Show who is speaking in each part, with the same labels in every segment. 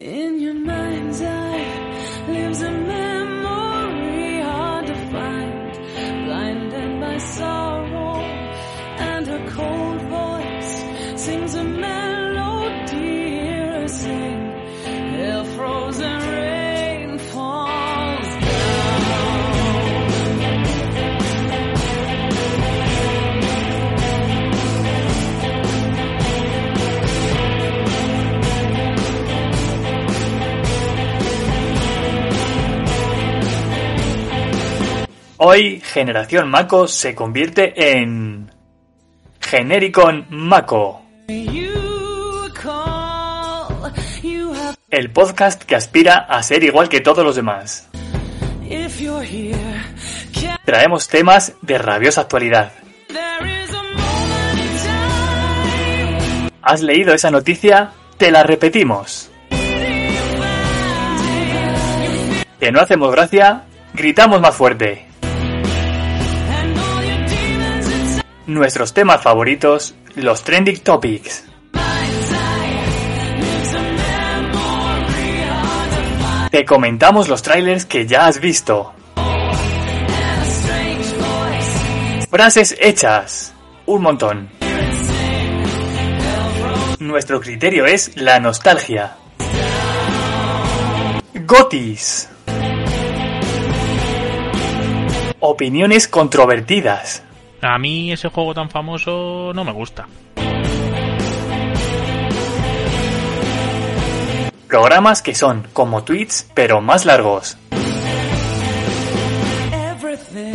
Speaker 1: In
Speaker 2: Hoy Generación Mako se convierte en Genericon Mako, el podcast que aspira a ser igual que todos los demás. Traemos temas de rabiosa actualidad. ¿Has leído esa noticia? Te la repetimos. Que no hacemos gracia, gritamos más fuerte. Nuestros temas favoritos, los trending topics. Te comentamos los trailers que ya has visto. Frases hechas. Un montón. Nuestro criterio es la nostalgia. Gotis. Opiniones controvertidas.
Speaker 3: A mí ese juego tan famoso no me gusta.
Speaker 2: Programas que son como tweets pero más largos.
Speaker 1: Everything.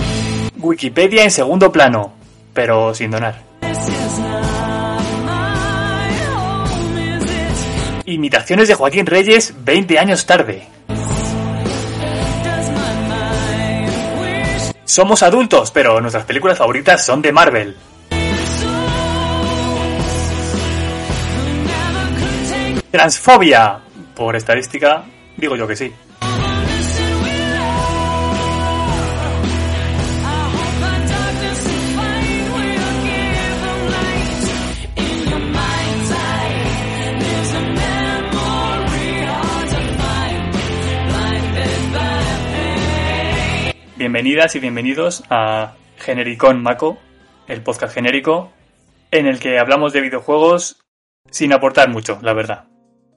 Speaker 2: Wikipedia en segundo plano, pero sin donar. Imitaciones de Joaquín Reyes 20 años tarde. Somos adultos, pero nuestras películas favoritas son de Marvel. Transfobia. Por estadística, digo yo que sí. Bienvenidas y bienvenidos a Genericon Mako, el podcast genérico, en el que hablamos de videojuegos sin aportar mucho, la verdad.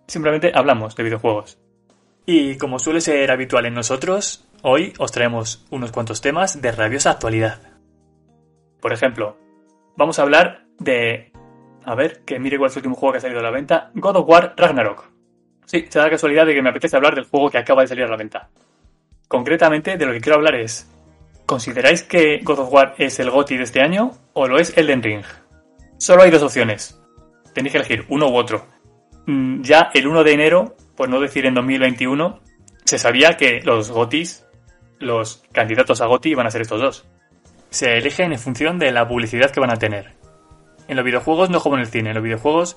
Speaker 2: Simplemente hablamos de videojuegos. Y como suele ser habitual en nosotros, hoy os traemos unos cuantos temas de rabiosa actualidad. Por ejemplo, vamos a hablar de... A ver, que mire cuál es el último juego que ha salido a la venta. God of War Ragnarok. Sí, se da la casualidad de que me apetece hablar del juego que acaba de salir a la venta. Concretamente, de lo que quiero hablar es... ¿Consideráis que God of War es el GOTY de este año o lo es Elden Ring? Solo hay dos opciones. Tenéis que elegir uno u otro. Mm, Ya el 1 de enero, por no decir en 2021, se sabía que los GOTYs, los candidatos a GOTY, iban a ser estos dos. Se eligen en función de la publicidad que van a tener. En los videojuegos no como en el cine. En los videojuegos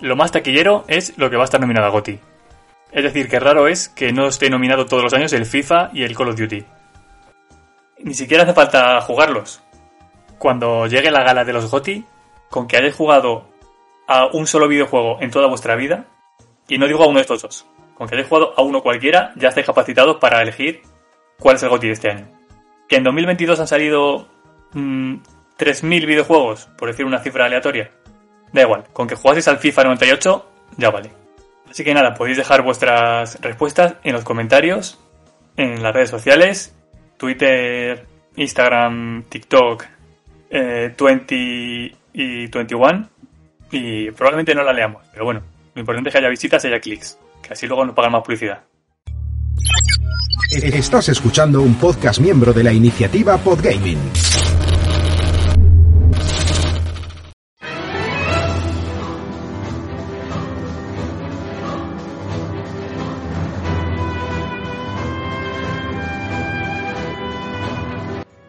Speaker 2: lo más taquillero es lo que va a estar nominado a GOTY. Es decir, que raro es que no esté nominado todos los años el FIFA y el Call of Duty. Ni siquiera hace falta jugarlos. Cuando llegue la gala de los GOTY, con que hayáis jugado a un solo videojuego en toda vuestra vida, y no digo a uno de estos dos, con que hayáis jugado a uno cualquiera, ya estáis capacitados para elegir cuál es el GOTY de este año. Que en 2022 han salido mm, 3.000 videojuegos, por decir una cifra aleatoria. Da igual, con que jugaseis al FIFA 98, ya vale. Así que nada, podéis dejar vuestras respuestas en los comentarios, en las redes sociales, Twitter, Instagram, TikTok, eh, 20 y 21. Y probablemente no la leamos, pero bueno, lo importante es que haya visitas y haya clics, que así luego nos pagan más publicidad.
Speaker 4: Estás escuchando un podcast miembro de la iniciativa Podgaming.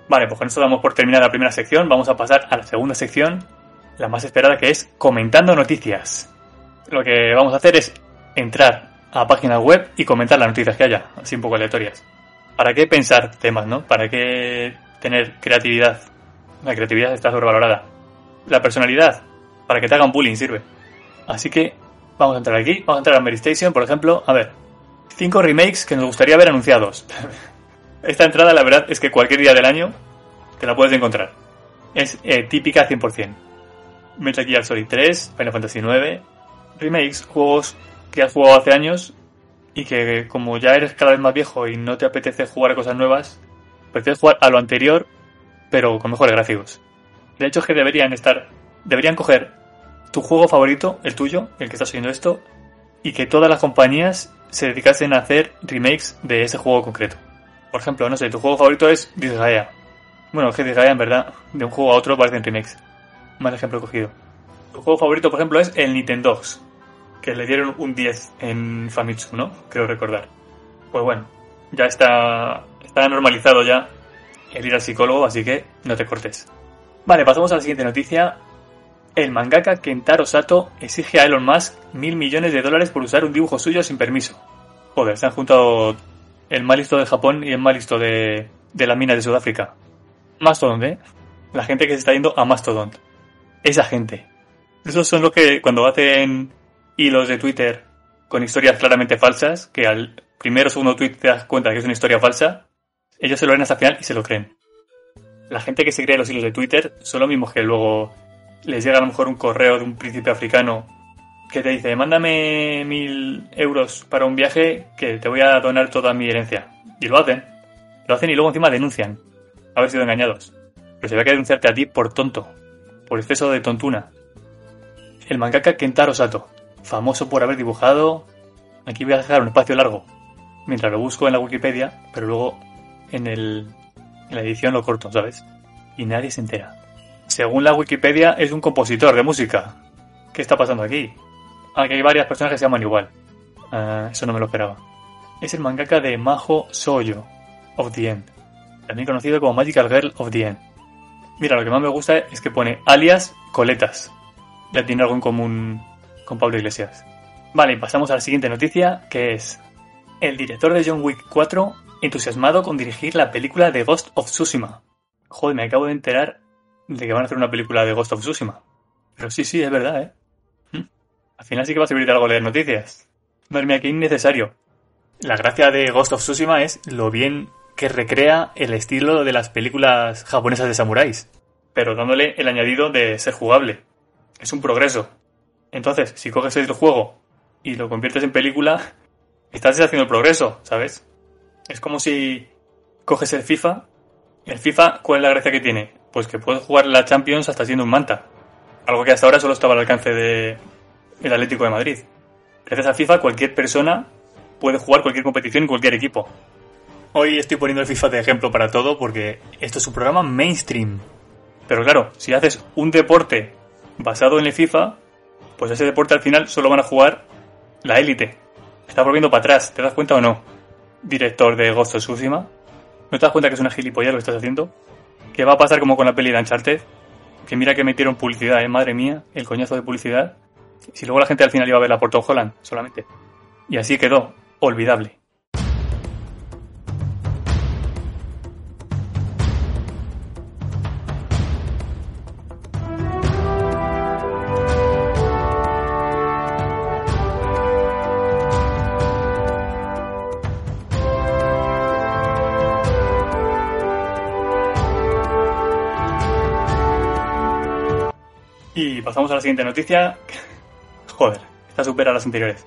Speaker 2: Vale, pues con esto damos por terminada la primera sección. Vamos a pasar a la segunda sección, la más esperada, que es comentando noticias. Lo que vamos a hacer es entrar a páginas web y comentar las noticias que haya, así un poco aleatorias. ¿Para qué pensar temas, no? ¿Para qué tener creatividad? La creatividad está sobrevalorada. La personalidad, para que te hagan bullying sirve. Así que vamos a entrar aquí, vamos a entrar a Mary Station, por ejemplo. A ver, cinco remakes que nos gustaría ver anunciados. Esta entrada, la verdad, es que cualquier día del año te la puedes encontrar. Es eh, típica 100%. Metal Gear Solid 3, Final Fantasy 9, remakes, juegos que has jugado hace años y que como ya eres cada vez más viejo y no te apetece jugar a cosas nuevas, prefieres jugar a lo anterior, pero con mejores gráficos. De hecho es que deberían estar, deberían coger tu juego favorito, el tuyo, el que estás oyendo esto, y que todas las compañías se dedicasen a hacer remakes de ese juego concreto. Por ejemplo, no sé, tu juego favorito es Disgaea. Bueno, es que Disgaea en verdad, de un juego a otro parecen remakes. Mal ejemplo cogido. Tu juego favorito, por ejemplo, es el Nintendo, que le dieron un 10 en Famitsu, ¿no? Creo recordar. Pues bueno, ya está, está normalizado ya el ir al psicólogo, así que no te cortes. Vale, pasamos a la siguiente noticia. El mangaka Kentaro Sato exige a Elon Musk mil millones de dólares por usar un dibujo suyo sin permiso. Joder, se han juntado el mal listo de Japón y el mal listo de, de las minas de Sudáfrica. Mastodon, ¿eh? La gente que se está yendo a Mastodon. Esa gente. Esos son los que cuando hacen hilos de Twitter con historias claramente falsas, que al primero o segundo tweet te das cuenta que es una historia falsa, ellos se lo ven hasta el final y se lo creen. La gente que se cree los hilos de Twitter son los mismos que luego les llega a lo mejor un correo de un príncipe africano que te dice, mándame mil euros para un viaje que te voy a donar toda mi herencia. Y lo hacen. Lo hacen y luego encima denuncian haber sido engañados. Pero se ve que denunciarte a ti por tonto, por exceso de tontuna. El mangaka Kentaro Sato, famoso por haber dibujado... Aquí voy a dejar un espacio largo, mientras lo busco en la Wikipedia, pero luego en, el, en la edición lo corto, ¿sabes? Y nadie se entera. Según la Wikipedia, es un compositor de música. ¿Qué está pasando aquí? Aquí hay varias personas que se llaman igual. Ah, eso no me lo esperaba. Es el mangaka de Majo Soyo, of the End, también conocido como Magical Girl of the End. Mira, lo que más me gusta es que pone alias Coletas. Ya tiene algo en común con Pablo Iglesias. Vale, y pasamos a la siguiente noticia, que es el director de John Wick 4 entusiasmado con dirigir la película de Ghost of Tsushima. Joder, me acabo de enterar de que van a hacer una película de Ghost of Tsushima. Pero sí, sí, es verdad, ¿eh? Al final sí que va a servir de algo leer noticias. Mía, qué innecesario. La gracia de Ghost of Tsushima es lo bien que recrea el estilo de las películas japonesas de samuráis, pero dándole el añadido de ser jugable. Es un progreso. Entonces, si coges el juego y lo conviertes en película, estás haciendo el progreso, ¿sabes? Es como si coges el FIFA. El FIFA, ¿cuál es la gracia que tiene? Pues que puedes jugar la Champions hasta siendo un manta. Algo que hasta ahora solo estaba al alcance de el Atlético de Madrid. Gracias a FIFA, cualquier persona puede jugar cualquier competición en cualquier equipo. Hoy estoy poniendo el FIFA de ejemplo para todo porque esto es un programa mainstream. Pero claro, si haces un deporte basado en el FIFA, pues ese deporte al final solo van a jugar la élite. Está volviendo para atrás, ¿te das cuenta o no? Director de Ghost of Tsushima. ¿No te das cuenta que es una gilipollas lo que estás haciendo? ¿Qué va a pasar como con la peli de Uncharted? Que mira que metieron publicidad, ¿eh? Madre mía, el coñazo de publicidad. Si luego la gente al final iba a ver la por Tom Holland solamente. Y así quedó, olvidable. Y pasamos a la siguiente noticia. Joder, esta supera a las anteriores.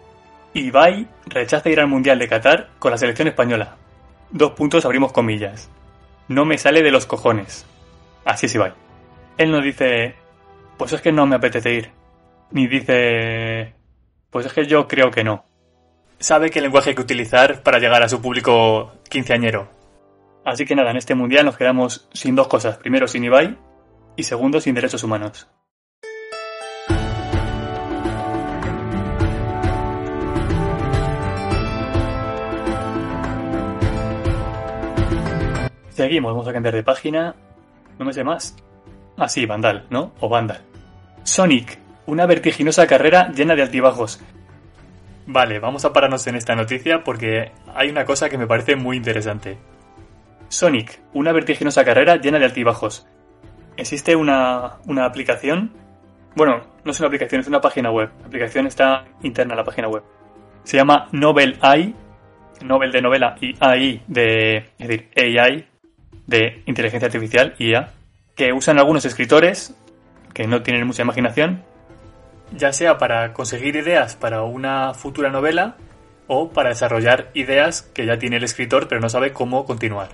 Speaker 2: Ibai rechaza ir al Mundial de Qatar con la selección española. Dos puntos abrimos comillas. No me sale de los cojones. Así es Ibai. Él no dice, pues es que no me apetece ir. Ni dice, pues es que yo creo que no. Sabe qué lenguaje hay que utilizar para llegar a su público quinceañero. Así que nada, en este mundial nos quedamos sin dos cosas. Primero, sin Ibai y segundo, sin derechos humanos. Seguimos, vamos a cambiar de página. No me sé más. Ah, sí, Vandal, ¿no? O Vandal. Sonic, una vertiginosa carrera llena de altibajos. Vale, vamos a pararnos en esta noticia porque hay una cosa que me parece muy interesante. Sonic, una vertiginosa carrera llena de altibajos. Existe una, una aplicación. Bueno, no es una aplicación, es una página web. La aplicación está interna a la página web. Se llama Novel AI. Nobel de novela y AI de. Es decir, AI de inteligencia artificial, IA. Que usan algunos escritores que no tienen mucha imaginación. Ya sea para conseguir ideas para una futura novela o para desarrollar ideas que ya tiene el escritor pero no sabe cómo continuar.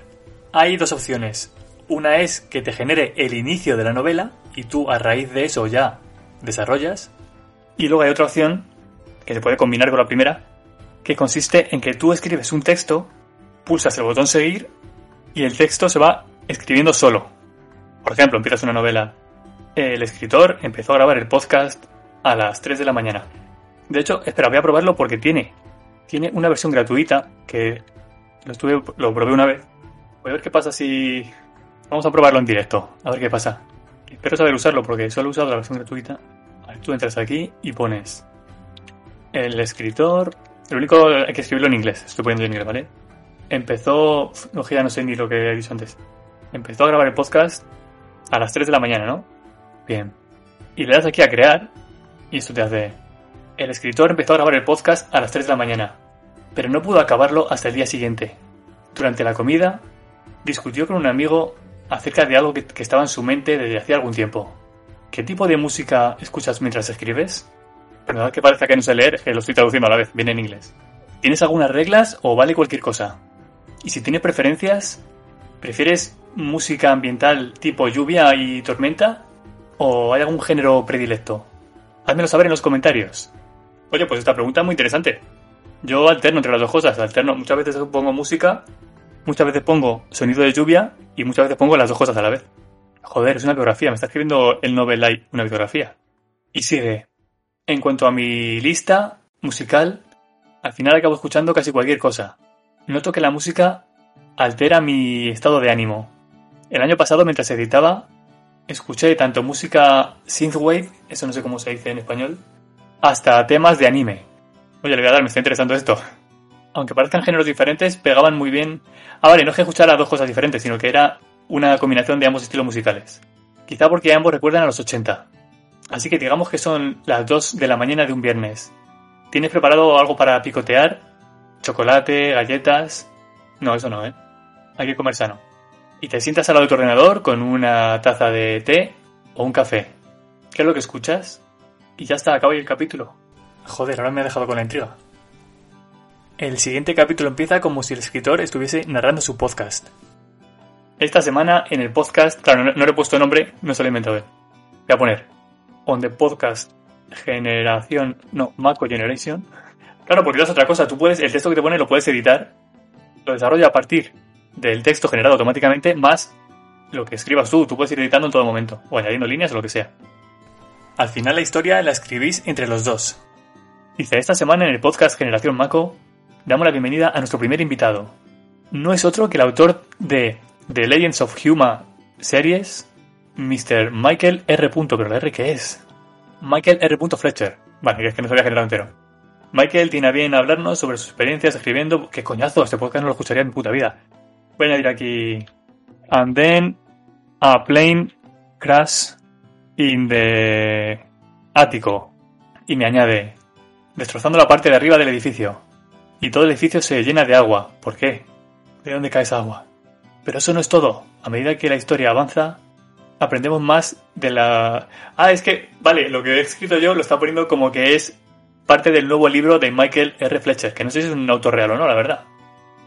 Speaker 2: Hay dos opciones. Una es que te genere el inicio de la novela y tú a raíz de eso ya desarrollas. Y luego hay otra opción que se puede combinar con la primera, que consiste en que tú escribes un texto, pulsas el botón seguir y el texto se va escribiendo solo. Por ejemplo, empiezas una novela. El escritor empezó a grabar el podcast a las 3 de la mañana. De hecho, espera, voy a probarlo porque tiene, tiene una versión gratuita que lo, estuve, lo probé una vez. Voy a ver qué pasa si... Vamos a probarlo en directo, a ver qué pasa. Espero saber usarlo porque solo he usado la versión gratuita. Tú entras aquí y pones el escritor. Lo único hay que escribirlo en inglés, estoy poniendo en inglés, ¿vale? Empezó. No, ya no sé ni lo que he dicho antes. Empezó a grabar el podcast a las 3 de la mañana, ¿no? Bien. Y le das aquí a crear y esto te hace. El escritor empezó a grabar el podcast a las 3 de la mañana, pero no pudo acabarlo hasta el día siguiente. Durante la comida, discutió con un amigo acerca de algo que, que estaba en su mente desde hacía algún tiempo. ¿Qué tipo de música escuchas mientras escribes? Perdón que parece que no sé leer, que lo estoy traduciendo a la vez, viene en inglés. ¿Tienes algunas reglas o vale cualquier cosa? Y si tienes preferencias, ¿prefieres música ambiental tipo lluvia y tormenta? ¿O hay algún género predilecto? Házmelo saber en los comentarios. Oye, pues esta pregunta es muy interesante. Yo alterno entre las dos cosas, alterno, muchas veces pongo música, muchas veces pongo sonido de lluvia y muchas veces pongo las dos cosas a la vez. Joder, es una biografía, me está escribiendo el Nobel Light una biografía. Y sigue. En cuanto a mi lista musical, al final acabo escuchando casi cualquier cosa. Noto que la música altera mi estado de ánimo. El año pasado, mientras editaba, escuché tanto música synthwave, eso no sé cómo se dice en español, hasta temas de anime. Oye, le voy a dar, me está interesando esto. Aunque parezcan géneros diferentes, pegaban muy bien. Ah, vale, no es que escuchara dos cosas diferentes, sino que era una combinación de ambos estilos musicales. Quizá porque ambos recuerdan a los 80. Así que digamos que son las 2 de la mañana de un viernes. ¿Tienes preparado algo para picotear? ¿Chocolate? ¿Galletas? No, eso no, ¿eh? Hay que comer sano. Y te sientas al lado de tu ordenador con una taza de té o un café. ¿Qué es lo que escuchas? Y ya está, acaba ahí el capítulo. Joder, ahora me ha dejado con la intriga. El siguiente capítulo empieza como si el escritor estuviese narrando su podcast. Esta semana en el podcast, claro, no, no le he puesto nombre, no se lo he inventado él. Voy a poner On the Podcast Generación, no, Maco Generation. Claro, porque es otra cosa, tú puedes, el texto que te pone lo puedes editar, lo desarrolla a partir del texto generado automáticamente, más lo que escribas tú, tú puedes ir editando en todo momento, o añadiendo líneas o lo que sea. Al final la historia la escribís entre los dos. Dice, esta semana en el podcast Generación Mako, damos la bienvenida a nuestro primer invitado. No es otro que el autor de The Legends of Huma series, Mr. Michael R. ¿Pero R qué es? Michael R. Fletcher. Vale, es que no sabía generado entero. Michael tiene a bien hablarnos sobre sus experiencias escribiendo. ¡Qué coñazo! Este podcast no lo escucharía en mi puta vida. Voy a añadir aquí. And then a plane crash in the ático. Y me añade. Destrozando la parte de arriba del edificio. Y todo el edificio se llena de agua. ¿Por qué? ¿De dónde cae esa agua? Pero eso no es todo. A medida que la historia avanza, aprendemos más de la... Ah, es que, vale, lo que he escrito yo lo está poniendo como que es parte del nuevo libro de Michael R. Fletcher, que no sé si es un autor real o no, la verdad.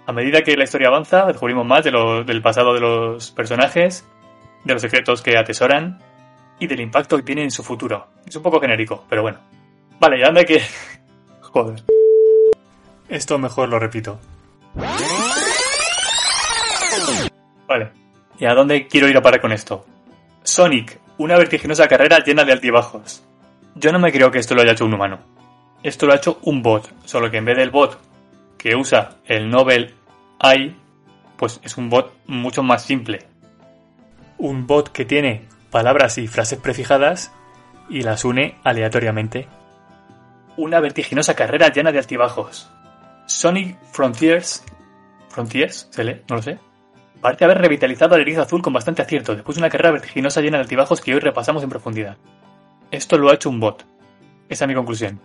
Speaker 2: A medida que la historia avanza, descubrimos más del pasado de los personajes, de los secretos que atesoran y del impacto que tiene en su futuro. Es un poco genérico, pero bueno. Vale, ya anda que... Joder. Esto mejor lo repito. Vale. ¿Y a dónde quiero ir a parar con esto? Sonic, una vertiginosa carrera llena de altibajos. Yo no me creo que esto lo haya hecho un humano. Esto lo ha hecho un bot, solo que en vez del bot que usa el Nobel AI, pues es un bot mucho más simple. Un bot que tiene palabras y frases prefijadas y las une aleatoriamente. Una vertiginosa carrera llena de altibajos. Sonic Frontiers. ¿Frontiers? ¿Se lee? No lo sé. Parece haber revitalizado al erizo azul con bastante acierto, después de una carrera vertiginosa llena de altibajos que hoy repasamos en profundidad. Esto lo ha hecho un bot. Esa es mi conclusión.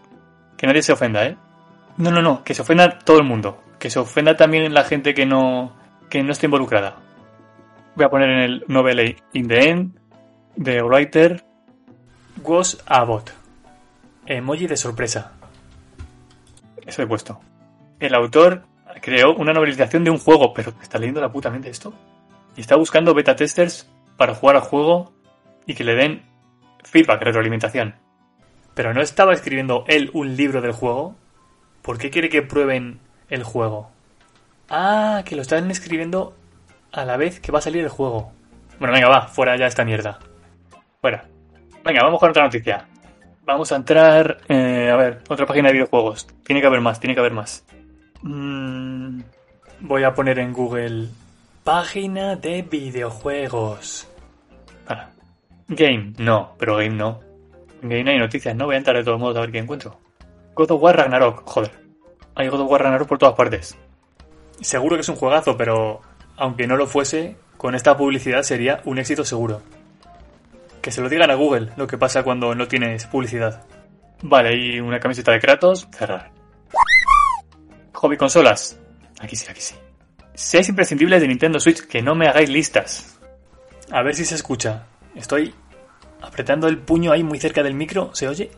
Speaker 2: Que nadie se ofenda, ¿eh? No, no, no, que se ofenda todo el mundo. Que se ofenda también la gente que no, que no esté involucrada. Voy a poner en el novel In the End, The Writer, Was a Bot. Emoji de sorpresa. Eso he puesto. El autor creó una novelización de un juego, pero ¿está leyendo la puta mente esto? Y está buscando beta testers para jugar al juego y que le den feedback, retroalimentación. Pero no estaba escribiendo él un libro del juego. ¿Por qué quiere que prueben el juego? Ah, que lo están escribiendo a la vez que va a salir el juego. Bueno, venga, va, fuera ya esta mierda. Fuera. Venga, vamos con otra noticia. Vamos a entrar. eh, a ver, otra página de videojuegos. Tiene que haber más, tiene que haber más. Mm, voy a poner en Google. Página de videojuegos. Ah, Game, no, pero Game no. Game no hay noticias, no voy a entrar de todos modos a ver qué encuentro. God of War Ragnarok, joder. Hay God of War Ragnarok por todas partes. Seguro que es un juegazo, pero aunque no lo fuese, con esta publicidad sería un éxito seguro. Que se lo digan a Google lo que pasa cuando no tienes publicidad. Vale, hay una camiseta de Kratos, cerrar. Hobby consolas. Aquí sí, aquí sí. Seis imprescindibles de Nintendo Switch que no me hagáis listas. A ver si se escucha. Estoy apretando el puño ahí muy cerca del micro. ¿Se oye?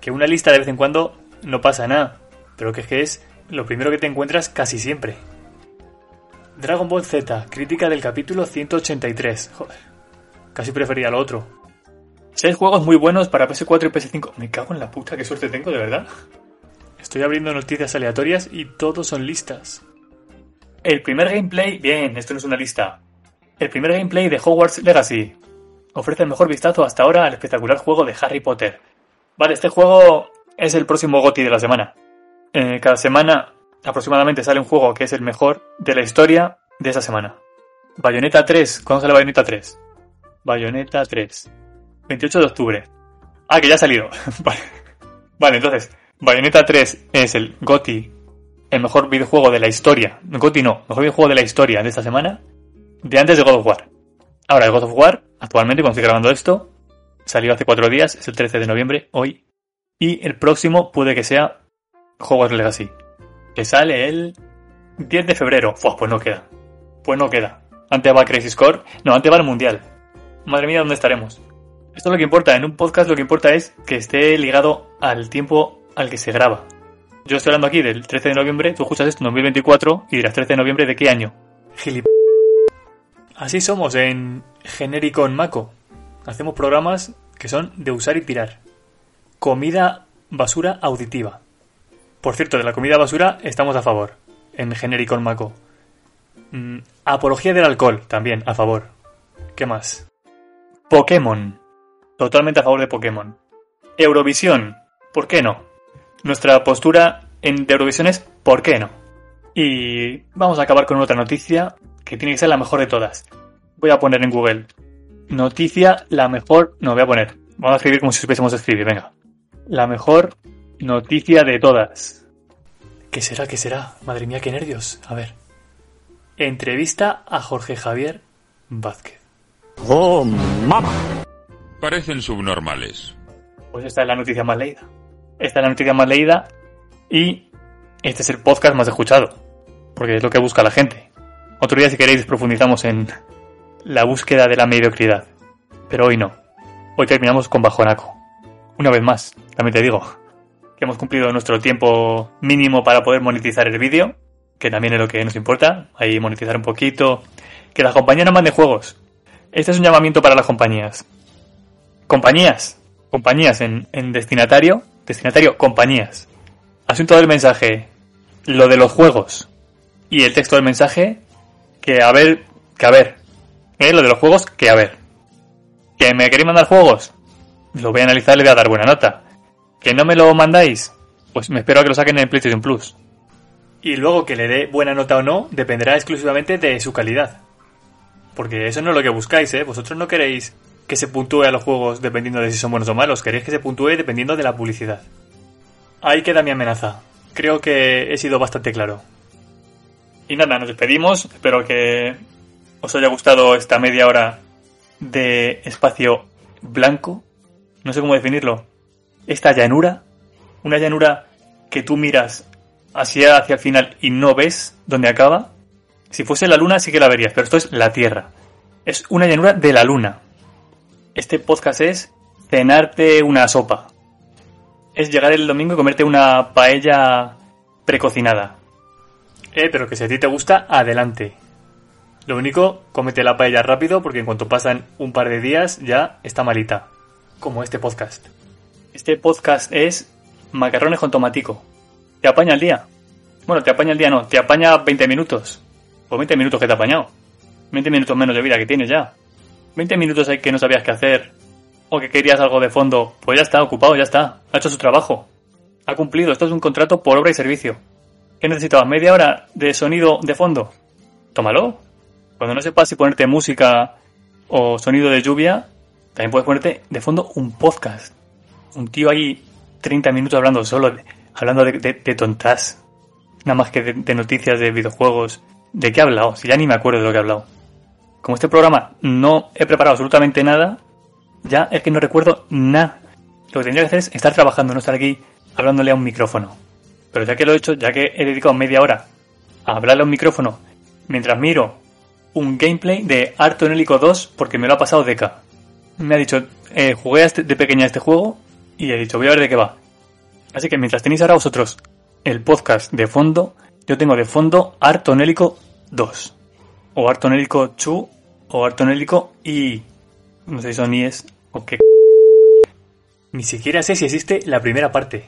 Speaker 2: Que una lista de vez en cuando no pasa nada. Pero que es que es lo primero que te encuentras casi siempre. Dragon Ball Z, crítica del capítulo 183. Joder, casi prefería lo otro. Seis juegos muy buenos para PS4 y PS5. Me cago en la puta, qué suerte tengo, de verdad. Estoy abriendo noticias aleatorias y todos son listas. El primer gameplay, bien, esto no es una lista. El primer gameplay de Hogwarts Legacy. Ofrece el mejor vistazo hasta ahora al espectacular juego de Harry Potter. Vale, este juego es el próximo GOTY de la semana. Eh, cada semana aproximadamente sale un juego que es el mejor de la historia de esa semana. Bayonetta 3, ¿cuándo sale Bayonetta 3? Bayonetta 3. 28 de octubre. Ah, que ya ha salido. vale. Vale, entonces, Bayonetta 3 es el GOTY, el mejor videojuego de la historia. GOTY no, mejor videojuego de la historia de esta semana, de antes de God of War. Ahora, el God of War, actualmente, cuando estoy grabando esto, salió hace cuatro días, es el 13 de noviembre, hoy. Y el próximo puede que sea Hogwarts Legacy, que sale el 10 de febrero. Pues no queda. Pues no queda. Antes va Crisis Core, no, antes va el Mundial. Madre mía, ¿dónde estaremos? Esto es lo que importa. En un podcast lo que importa es que esté ligado al tiempo al que se graba. Yo estoy hablando aquí del 13 de noviembre, tú escuchas esto en 2024 y dirás 13 de noviembre de qué año. Gilip... Así somos en genérico en Maco. Hacemos programas que son de usar y tirar. Comida basura auditiva. Por cierto, de la comida basura estamos a favor. En genérico en Maco. Mm, apología del alcohol, también a favor. ¿Qué más? Pokémon. Totalmente a favor de Pokémon. Eurovisión. ¿Por qué no? Nuestra postura en Eurovisión es ¿por qué no? Y vamos a acabar con otra noticia que tiene que ser la mejor de todas. Voy a poner en Google. Noticia la mejor... No, voy a poner. Vamos a escribir como si supiésemos escribir, venga. La mejor noticia de todas. ¿Qué será? ¿Qué será? Madre mía, qué nervios. A ver. Entrevista a Jorge Javier Vázquez.
Speaker 5: Parecen subnormales.
Speaker 2: Pues esta es la noticia más leída. Esta es la noticia más leída y este es el podcast más escuchado. Porque es lo que busca la gente. Otro día, si queréis, profundizamos en la búsqueda de la mediocridad. Pero hoy no. Hoy terminamos con Bajonaco. Una vez más, también te digo que hemos cumplido nuestro tiempo mínimo para poder monetizar el vídeo, que también es lo que nos importa. Ahí monetizar un poquito. Que las compañías no manden juegos. Este es un llamamiento para las compañías. Compañías. Compañías en, en destinatario. Destinatario, compañías. Asunto del mensaje. Lo de los juegos. Y el texto del mensaje. Que a ver. Que a ver. ¿Eh? Lo de los juegos, que a ver. ¿Que me queréis mandar juegos? Lo voy a analizar y le voy a dar buena nota. ¿Que no me lo mandáis? Pues me espero a que lo saquen en el PlayStation Plus. Y luego que le dé buena nota o no dependerá exclusivamente de su calidad. Porque eso no es lo que buscáis, ¿eh? Vosotros no queréis que se puntúe a los juegos dependiendo de si son buenos o malos, queréis que se puntúe dependiendo de la publicidad. Ahí queda mi amenaza. Creo que he sido bastante claro. Y nada, nos despedimos. Espero que os haya gustado esta media hora de espacio blanco. No sé cómo definirlo. Esta llanura. Una llanura que tú miras hacia, hacia el final y no ves dónde acaba. Si fuese la luna sí que la verías, pero esto es la Tierra. Es una llanura de la luna. Este podcast es cenarte una sopa. Es llegar el domingo y comerte una paella precocinada. Eh, pero que si a ti te gusta, adelante. Lo único, cómete la paella rápido porque en cuanto pasan un par de días ya está malita. Como este podcast. Este podcast es macarrones con tomatico. ¿Te apaña el día? Bueno, te apaña el día no, te apaña 20 minutos. O 20 minutos que te ha apañado. 20 minutos menos de vida que tienes ya. 20 minutos que no sabías qué hacer. O que querías algo de fondo. Pues ya está, ocupado, ya está. Ha hecho su trabajo. Ha cumplido. Esto es un contrato por obra y servicio. ¿Qué necesitabas? ¿Media hora de sonido de fondo? Tómalo. Cuando no sepas si ponerte música o sonido de lluvia, también puedes ponerte de fondo un podcast. Un tío ahí 30 minutos hablando solo, hablando de, de- tontas. Nada más que de, de noticias de videojuegos. ¿De qué ha hablado? Si ya ni me acuerdo de lo que ha hablado. Como este programa no he preparado absolutamente nada, ya es que no recuerdo nada. Lo que tendría que hacer es estar trabajando, no estar aquí hablándole a un micrófono. Pero ya que lo he hecho, ya que he dedicado media hora a hablarle a un micrófono mientras miro un gameplay de Arto Hélico 2 porque me lo ha pasado Deca. Me ha dicho, eh, jugué este- de pequeña este juego y he dicho, voy a ver de qué va. Así que mientras tenéis ahora vosotros el podcast de fondo, yo tengo de fondo Artonélico 2. O Artonélico 2 o Artonélico y... No sé si son IES o qué... Ni siquiera sé si existe la primera parte.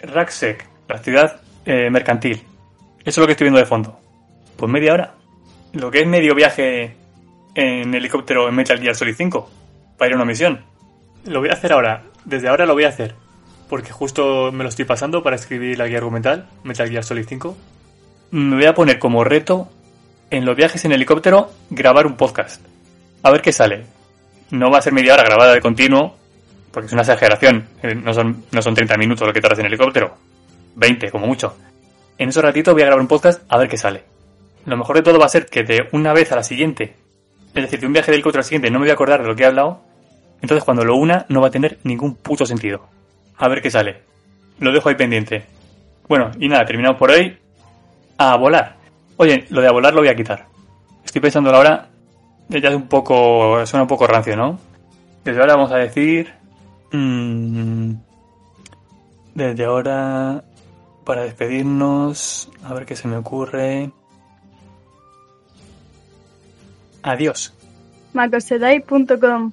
Speaker 2: Racksec, la actividad eh, mercantil. Eso es lo que estoy viendo de fondo. Pues media hora. Lo que es medio viaje en helicóptero en Metal Gear Solid 5 para ir a una misión. Lo voy a hacer ahora. Desde ahora lo voy a hacer. Porque justo me lo estoy pasando para escribir la guía argumental, Metal Gear Solid 5. Me voy a poner como reto en los viajes en helicóptero grabar un podcast. A ver qué sale. No va a ser media hora grabada de continuo, porque es una exageración. Eh, No son, no son 30 minutos lo que tardas en helicóptero. 20 como mucho. En esos ratitos voy a grabar un podcast a ver qué sale. Lo mejor de todo va a ser que de una vez a la siguiente, es decir, de un viaje de helicóptero al siguiente no me voy a acordar de lo que he hablado, entonces cuando lo una no va a tener ningún puto sentido. A ver qué sale. Lo dejo ahí pendiente. Bueno, y nada, terminamos por hoy. A volar. Oye, lo de a volar lo voy a quitar. Estoy pensando ahora, ya es un poco, suena un poco rancio, ¿no? Desde ahora vamos a decir... mm, desde ahora, para despedirnos, a ver qué se me ocurre. Adiós.
Speaker 6: macosedai.com